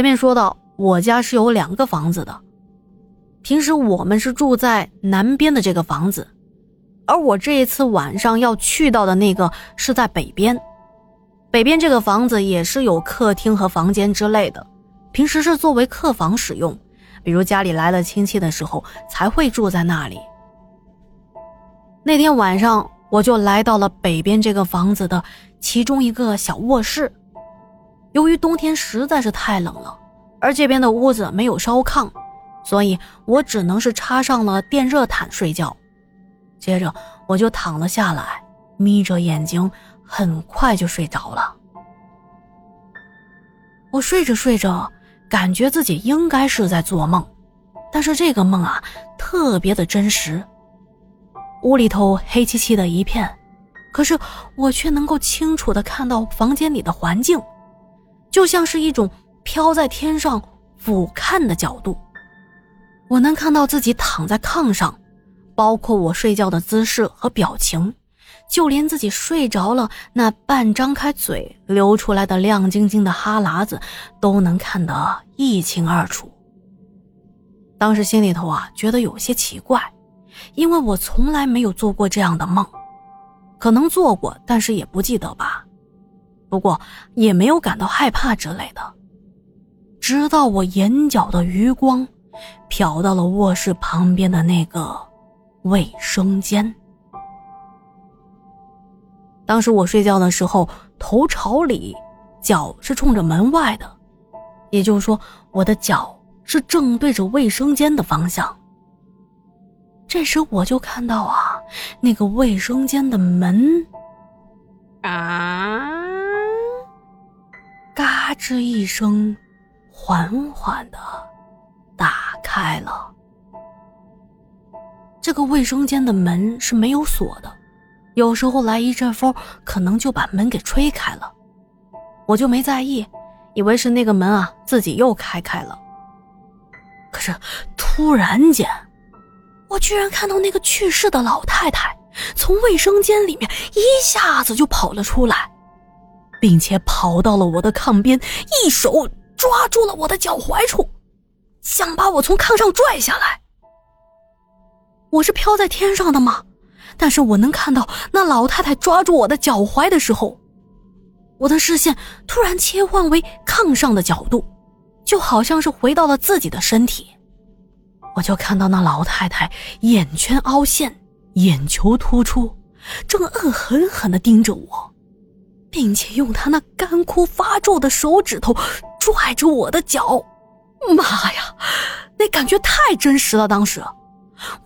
前面说到，我家是有两个房子的，平时我们是住在南边的这个房子，而我这一次晚上要去到的那个是在北边。北边这个房子也是有客厅和房间之类的，平时是作为客房使用，比如家里来了亲戚的时候才会住在那里。那天晚上我就来到了北边这个房子的其中一个小卧室。由于冬天实在是太冷了，而这边的屋子没有烧炕，所以我只能是插上了电热毯睡觉。接着我就躺了下来，眯着眼睛，很快就睡着了。我睡着睡着，感觉自己应该是在做梦，但是这个梦啊，特别的真实。屋里头黑漆漆的一片，可是我却能够清楚的看到房间里的环境。就像是一种飘在天上俯瞰的角度，我能看到自己躺在炕上，包括我睡觉的姿势和表情，就连自己睡着了那半张开嘴流出来的亮晶晶的哈喇子，都能看得一清二楚。当时心里头啊觉得有些奇怪，因为我从来没有做过这样的梦，可能做过，但是也不记得吧。不过也没有感到害怕之类的，直到我眼角的余光瞟到了卧室旁边的那个卫生间。当时我睡觉的时候，头朝里，脚是冲着门外的，也就是说，我的脚是正对着卫生间的方向。这时我就看到啊，那个卫生间的门，啊。嘎吱一声，缓缓的打开了。这个卫生间的门是没有锁的，有时候来一阵风，可能就把门给吹开了。我就没在意，以为是那个门啊自己又开开了。可是突然间，我居然看到那个去世的老太太从卫生间里面一下子就跑了出来。并且跑到了我的炕边，一手抓住了我的脚踝处，想把我从炕上拽下来。我是飘在天上的吗？但是我能看到那老太太抓住我的脚踝的时候，我的视线突然切换为炕上的角度，就好像是回到了自己的身体。我就看到那老太太眼圈凹陷，眼球突出，正恶狠狠的盯着我。并且用他那干枯发皱的手指头拽着我的脚，妈呀，那感觉太真实了！当时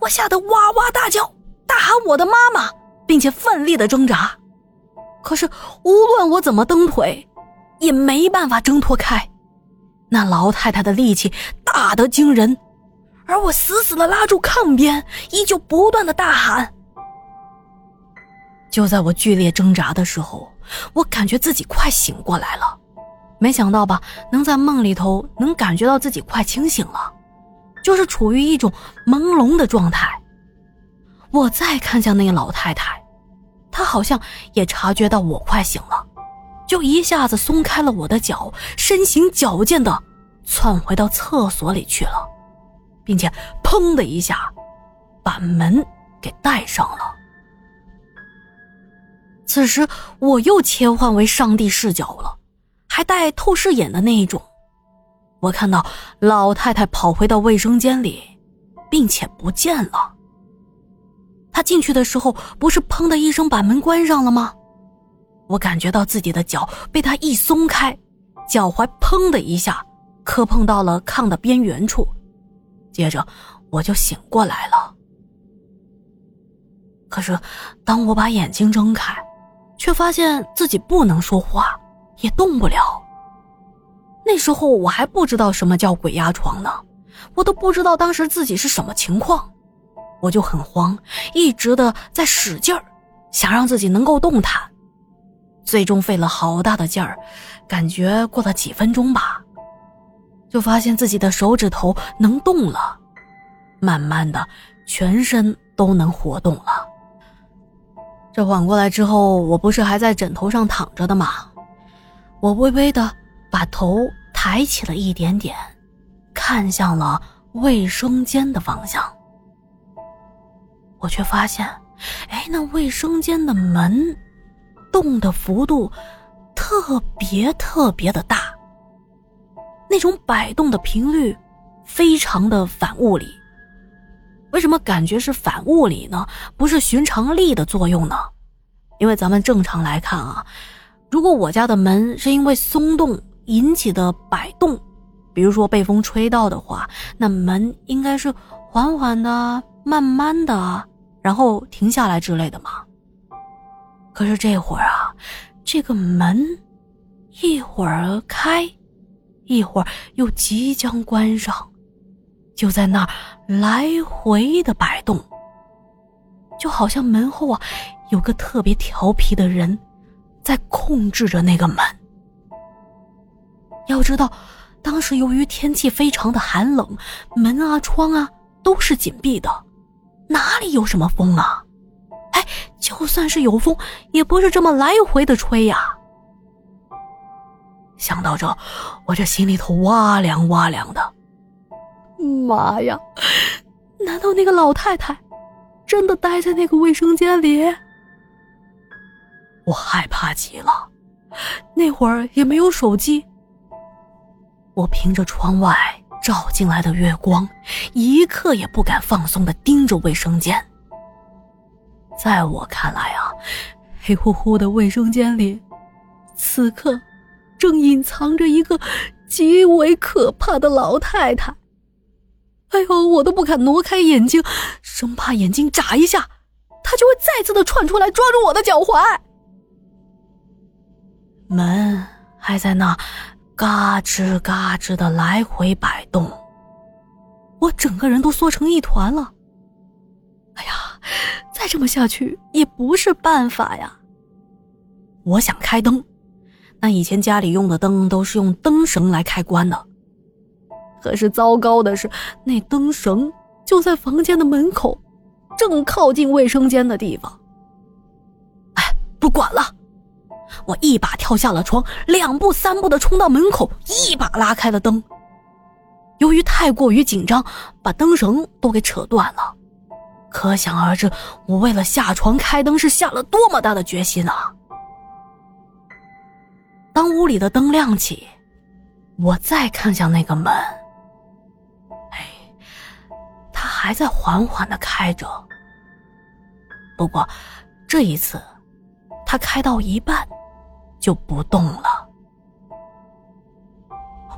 我吓得哇哇大叫，大喊我的妈妈，并且奋力的挣扎。可是无论我怎么蹬腿，也没办法挣脱开。那老太太的力气大得惊人，而我死死的拉住炕边，依旧不断的大喊。就在我剧烈挣扎的时候。我感觉自己快醒过来了，没想到吧，能在梦里头能感觉到自己快清醒了，就是处于一种朦胧的状态。我再看向那个老太太，她好像也察觉到我快醒了，就一下子松开了我的脚，身形矫健的窜回到厕所里去了，并且砰的一下把门给带上了。此时我又切换为上帝视角了，还带透视眼的那一种。我看到老太太跑回到卫生间里，并且不见了。她进去的时候不是砰的一声把门关上了吗？我感觉到自己的脚被她一松开，脚踝砰的一下磕碰到了炕的边缘处，接着我就醒过来了。可是当我把眼睛睁开，却发现自己不能说话，也动不了。那时候我还不知道什么叫鬼压床呢，我都不知道当时自己是什么情况，我就很慌，一直的在使劲儿，想让自己能够动弹。最终费了好大的劲儿，感觉过了几分钟吧，就发现自己的手指头能动了，慢慢的，全身都能活动了。这缓过来之后，我不是还在枕头上躺着的吗？我微微的把头抬起了一点点，看向了卫生间的方向。我却发现，哎，那卫生间的门动的幅度特别特别的大，那种摆动的频率非常的反物理。为什么感觉是反物理呢？不是寻常力的作用呢？因为咱们正常来看啊，如果我家的门是因为松动引起的摆动，比如说被风吹到的话，那门应该是缓缓的、慢慢的。然后停下来之类的嘛。可是这会儿啊，这个门一会儿开，一会儿又即将关上，就在那儿来回的摆动，就好像门后啊有个特别调皮的人在控制着那个门。要知道，当时由于天气非常的寒冷，门啊窗啊都是紧闭的。哪里有什么风啊？哎，就算是有风，也不是这么来回的吹呀。想到这，我这心里头哇凉哇凉的。妈呀！难道那个老太太真的待在那个卫生间里？我害怕极了。那会儿也没有手机，我凭着窗外。照进来的月光，一刻也不敢放松的盯着卫生间。在我看来啊，黑乎乎的卫生间里，此刻正隐藏着一个极为可怕的老太太。哎呦，我都不敢挪开眼睛，生怕眼睛眨一下，他就会再次的窜出来抓住我的脚踝。门还在那。嘎吱嘎吱的来回摆动，我整个人都缩成一团了。哎呀，再这么下去也不是办法呀！我想开灯，那以前家里用的灯都是用灯绳来开关的。可是糟糕的是，那灯绳就在房间的门口，正靠近卫生间的地方。哎，不管了。我一把跳下了床，两步三步的冲到门口，一把拉开了灯。由于太过于紧张，把灯绳都给扯断了。可想而知，我为了下床开灯是下了多么大的决心啊！当屋里的灯亮起，我再看向那个门，还在缓缓的开着。不过，这一次，它开到一半。就不动了。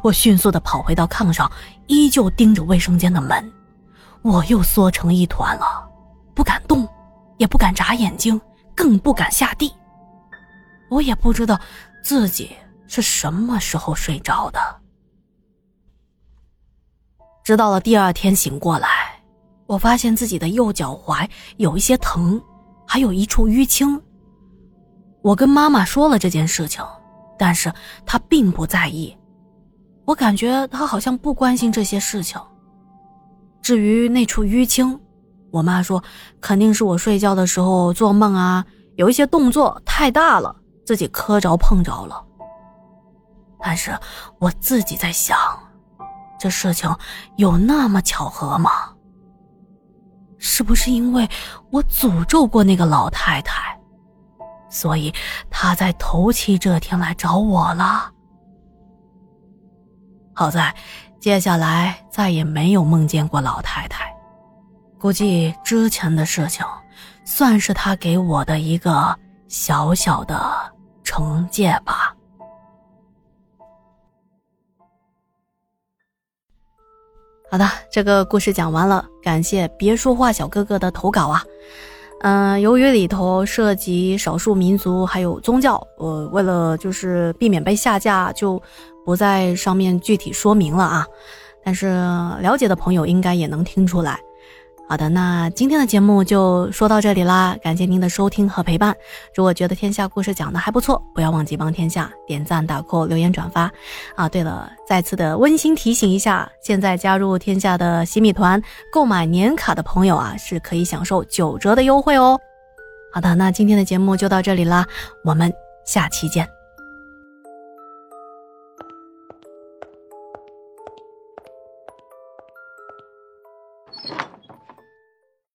我迅速的跑回到炕上，依旧盯着卫生间的门。我又缩成一团了，不敢动，也不敢眨眼睛，更不敢下地。我也不知道自己是什么时候睡着的。直到了第二天醒过来，我发现自己的右脚踝有一些疼，还有一处淤青。我跟妈妈说了这件事情，但是她并不在意。我感觉她好像不关心这些事情。至于那处淤青，我妈说肯定是我睡觉的时候做梦啊，有一些动作太大了，自己磕着碰着了。但是我自己在想，这事情有那么巧合吗？是不是因为我诅咒过那个老太太？所以他在头七这天来找我了。好在，接下来再也没有梦见过老太太。估计之前的事情，算是他给我的一个小小的惩戒吧。好的，这个故事讲完了，感谢别说话小哥哥的投稿啊。嗯，由于里头涉及少数民族还有宗教，我为了就是避免被下架，就不在上面具体说明了啊。但是了解的朋友应该也能听出来。好的，那今天的节目就说到这里啦，感谢您的收听和陪伴。如果觉得天下故事讲的还不错，不要忘记帮天下点赞、打 call、留言、转发。啊，对了，再次的温馨提醒一下，现在加入天下的洗米团购买年卡的朋友啊，是可以享受九折的优惠哦。好的，那今天的节目就到这里啦，我们下期见。